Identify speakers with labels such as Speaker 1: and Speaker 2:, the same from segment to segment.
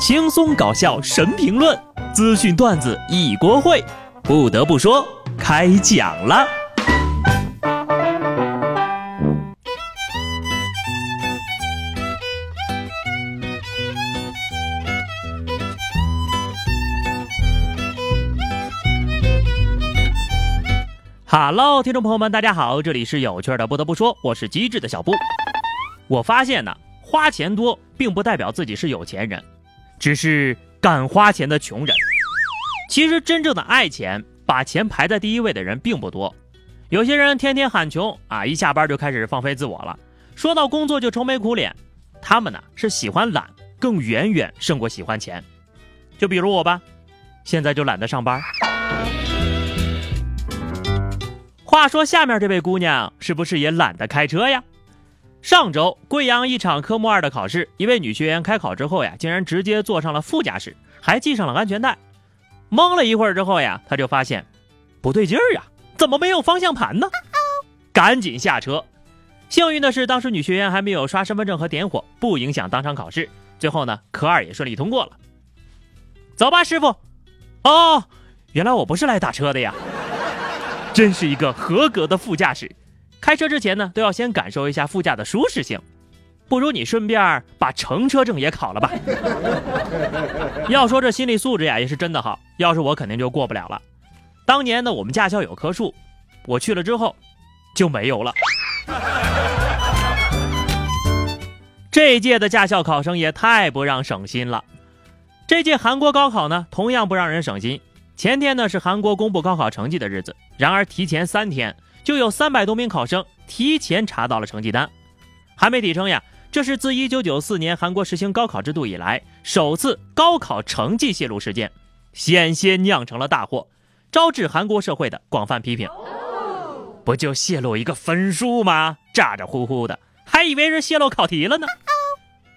Speaker 1: 轻松搞笑神评论，资讯段子一锅烩。不得不说，开讲了。哈喽，听众朋友们，大家好，这里是有趣的。不得不说，我是机智的小布。我发现呢，花钱多并不代表自己是有钱人，只是敢花钱的穷人。其实真正的爱钱，把钱排在第一位的人并不多。有些人天天喊穷啊，一下班就开始放飞自我了，说到工作就愁眉苦脸。他们呢是喜欢懒，更远远胜过喜欢钱。就比如我吧，现在就懒得上班。话说下面这位姑娘是不是也懒得开车呀？上周贵阳一场科目二的考试，一位女学员开考之后呀，竟然直接坐上了副驾驶，还系上了安全带。懵了一会儿之后呀，她就发现不对劲儿呀，怎么没有方向盘呢？赶紧下车。幸运的是，当时女学员还没有刷身份证和点火，不影响当场考试。最后呢，科二也顺利通过了。走吧，师傅。哦，原来我不是来打车的呀。真是一个合格的副驾驶，开车之前呢，都要先感受一下副驾的舒适性。不如你顺便把乘车证也考了吧。要说这心理素质呀，也是真的好。要是我，肯定就过不了了。当年呢，我们驾校有棵树，我去了之后就没有了。这一届的驾校考生也太不让省心了。这届韩国高考呢，同样不让人省心。前天呢是韩国公布高考成绩的日子，然而提前三天就有三百多名考生提前查到了成绩单。韩媒体称呀，这是自1994年韩国实行高考制度以来首次高考成绩泄露事件，险些酿成了大祸，招致韩国社会的广泛批评。不就泄露一个分数吗？咋咋呼呼的，还以为是泄露考题了呢。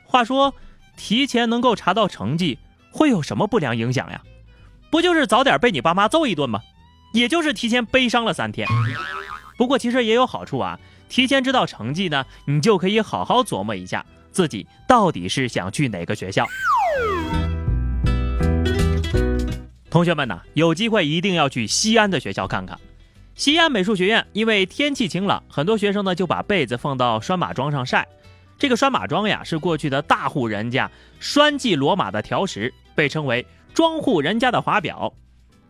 Speaker 1: 话说，提前能够查到成绩，会有什么不良影响呀？不就是早点被你爸妈揍一顿吗？也就是提前悲伤了三天。不过其实也有好处啊，提前知道成绩呢，你就可以好好琢磨一下自己到底是想去哪个学校。同学们呢，有机会一定要去西安的学校看看。西安美术学院因为天气晴朗，很多学生呢就把被子放到拴马桩上晒。这个拴马桩呀，是过去的大户人家拴系骡马的条石，被称为。庄户人家的华表，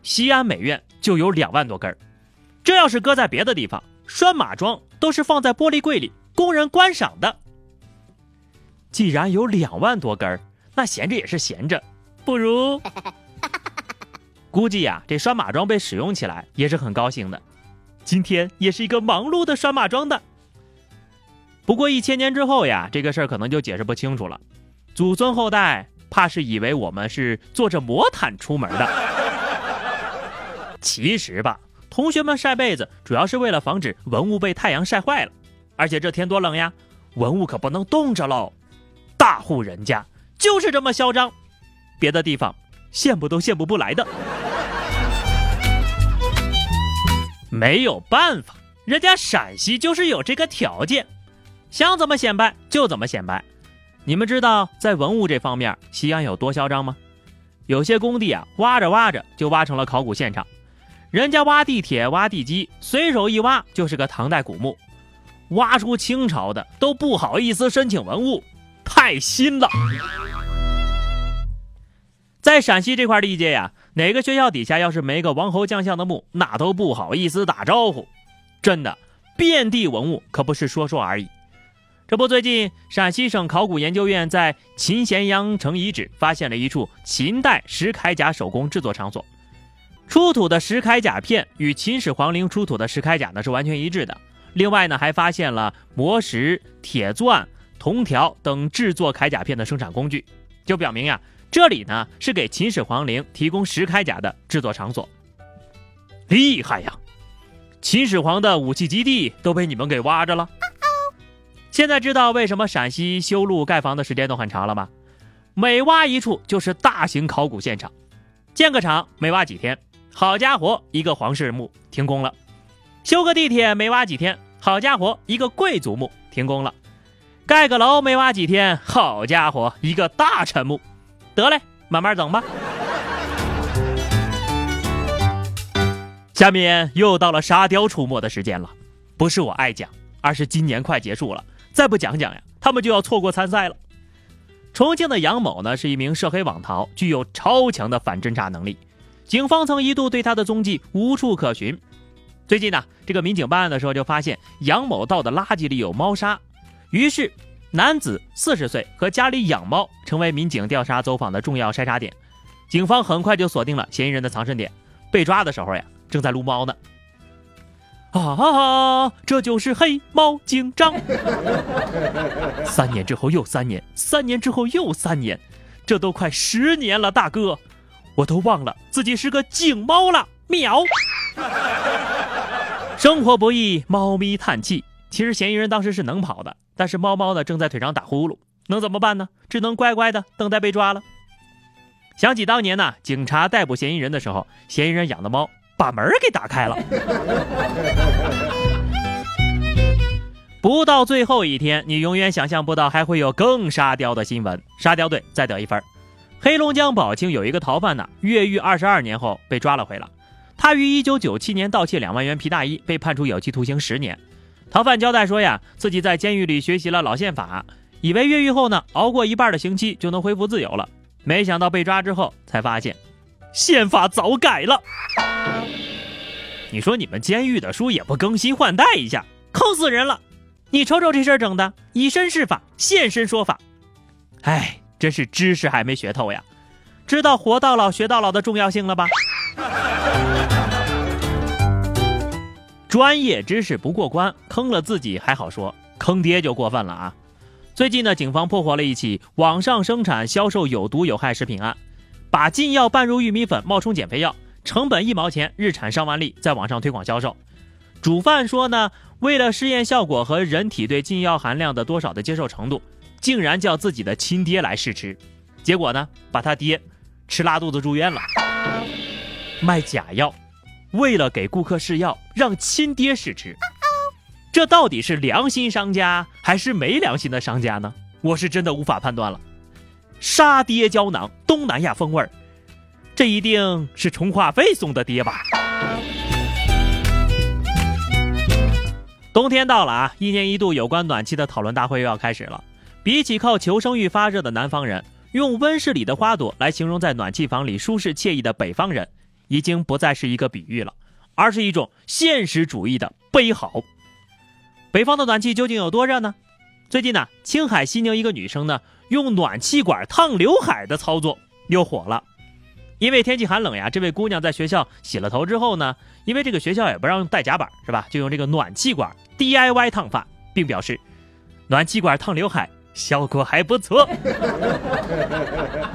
Speaker 1: 西安美院就有两万多根儿。这要是搁在别的地方，拴马桩都是放在玻璃柜里供人观赏的。既然有两万多根儿，那闲着也是闲着，不如……估计呀，这拴马桩被使用起来也是很高兴的。今天也是一个忙碌的拴马桩的。不过一千年之后呀，这个事儿可能就解释不清楚了。祖孙后代。怕是以为我们是坐着魔毯出门的。其实吧，同学们晒被子主要是为了防止文物被太阳晒坏了。而且这天多冷呀，文物可不能冻着喽。大户人家就是这么嚣张，别的地方羡慕都羡慕不来的。没有办法，人家陕西就是有这个条件，想怎么显摆就怎么显摆。你们知道在文物这方面，西安有多嚣张吗？有些工地啊，挖着挖着就挖成了考古现场。人家挖地铁、挖地基，随手一挖就是个唐代古墓，挖出清朝的都不好意思申请文物，太新了。在陕西这块地界呀，哪个学校底下要是没个王侯将相的墓，那都不好意思打招呼。真的，遍地文物可不是说说而已。这不，最近陕西省考古研究院在秦咸阳城遗址发现了一处秦代石铠甲手工制作场所，出土的石铠甲片与秦始皇陵出土的石铠甲呢是完全一致的。另外呢，还发现了磨石、铁钻、铜条等制作铠甲片的生产工具，就表明呀，这里呢是给秦始皇陵提供石铠甲的制作场所。厉害呀！秦始皇的武器基地都被你们给挖着了。现在知道为什么陕西修路盖房的时间都很长了吗？每挖一处就是大型考古现场，建个厂没挖几天，好家伙，一个皇室墓停工了；修个地铁没挖几天，好家伙，一个贵族墓停工了；盖个楼没挖几天，好家伙，一个大臣墓。得嘞，慢慢整吧。下面又到了沙雕出没的时间了，不是我爱讲，而是今年快结束了，再不讲讲呀，他们就要错过参赛了。重庆的杨某呢，是一名涉黑网逃，具有超强的反侦查能力，警方曾一度对他的踪迹无处可寻。最近呢，这个民警办案的时候就发现杨某倒的垃圾里有猫砂，于是男子四十岁和家里养猫，成为民警调查走访的重要筛查点。警方很快就锁定了嫌疑人的藏身点，被抓的时候呀。正在撸猫呢，啊，这就是黑猫警长。三年之后又三年，三年之后又三年，这都快十年了，大哥，我都忘了自己是个警猫了。喵。生活不易，猫咪叹气。其实嫌疑人当时是能跑的，但是猫猫呢正在腿上打呼噜，能怎么办呢？只能乖乖的等待被抓了。想起当年呢，警察逮捕嫌疑人的时候，嫌疑人养的猫。把门给打开了。不到最后一天，你永远想象不到还会有更沙雕的新闻。沙雕队再得一分。黑龙江宝清有一个逃犯呢，越狱二十二年后被抓了回来。他于一九九七年盗窃两万元皮大衣，被判处有期徒刑十年。逃犯交代说呀，自己在监狱里学习了老宪法，以为越狱后呢，熬过一半的刑期就能恢复自由了。没想到被抓之后才发现，宪法早改了。你说你们监狱的书也不更新换代一下，坑死人了！你瞅瞅这事儿整的，以身试法，现身说法。哎，真是知识还没学透呀！知道活到老学到老的重要性了吧？专业知识不过关，坑了自己还好说，坑爹就过分了啊！最近呢，警方破获了一起网上生产销售有毒有害食品案，把禁药拌入玉米粉，冒充减肥药。成本一毛钱，日产上万粒，在网上推广销售。主犯说呢，为了试验效果和人体对禁药含量的多少的接受程度，竟然叫自己的亲爹来试吃，结果呢，把他爹吃拉肚子住院了。卖假药，为了给顾客试药，让亲爹试吃，这到底是良心商家还是没良心的商家呢？我是真的无法判断了。杀爹胶囊，东南亚风味儿。这一定是充话费送的爹吧？冬天到了啊，一年一度有关暖气的讨论大会又要开始了。比起靠求生欲发热的南方人，用温室里的花朵来形容在暖气房里舒适惬意的北方人，已经不再是一个比喻了，而是一种现实主义的悲嚎。北方的暖气究竟有多热呢？最近呢，青海西宁一个女生呢，用暖气管烫刘海的操作又火了。因为天气寒冷呀，这位姑娘在学校洗了头之后呢，因为这个学校也不让用带夹板，是吧？就用这个暖气管 DIY 烫发，并表示暖气管烫刘海效果还不错。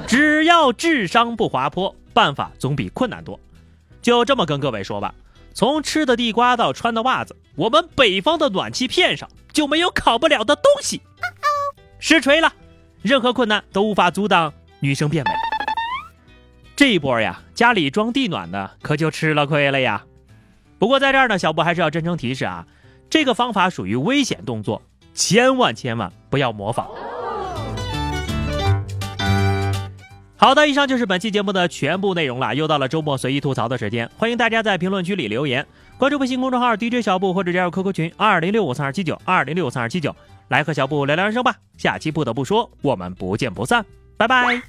Speaker 1: 只要智商不滑坡，办法总比困难多。就这么跟各位说吧，从吃的地瓜到穿的袜子，我们北方的暖气片上就没有烤不了的东西。实锤了，任何困难都无法阻挡女生变美。这一波呀，家里装地暖的可就吃了亏了呀。不过在这儿呢，小布还是要真诚提示啊，这个方法属于危险动作，千万千万不要模仿。好的，以上就是本期节目的全部内容了。又到了周末随意吐槽的时间，欢迎大家在评论区里留言，关注微信公众号 DJ 小布或者加入 QQ 群二零六五三二七九二零六五三二七九，来和小布聊聊人生吧。下期不得不说，我们不见不散，拜拜。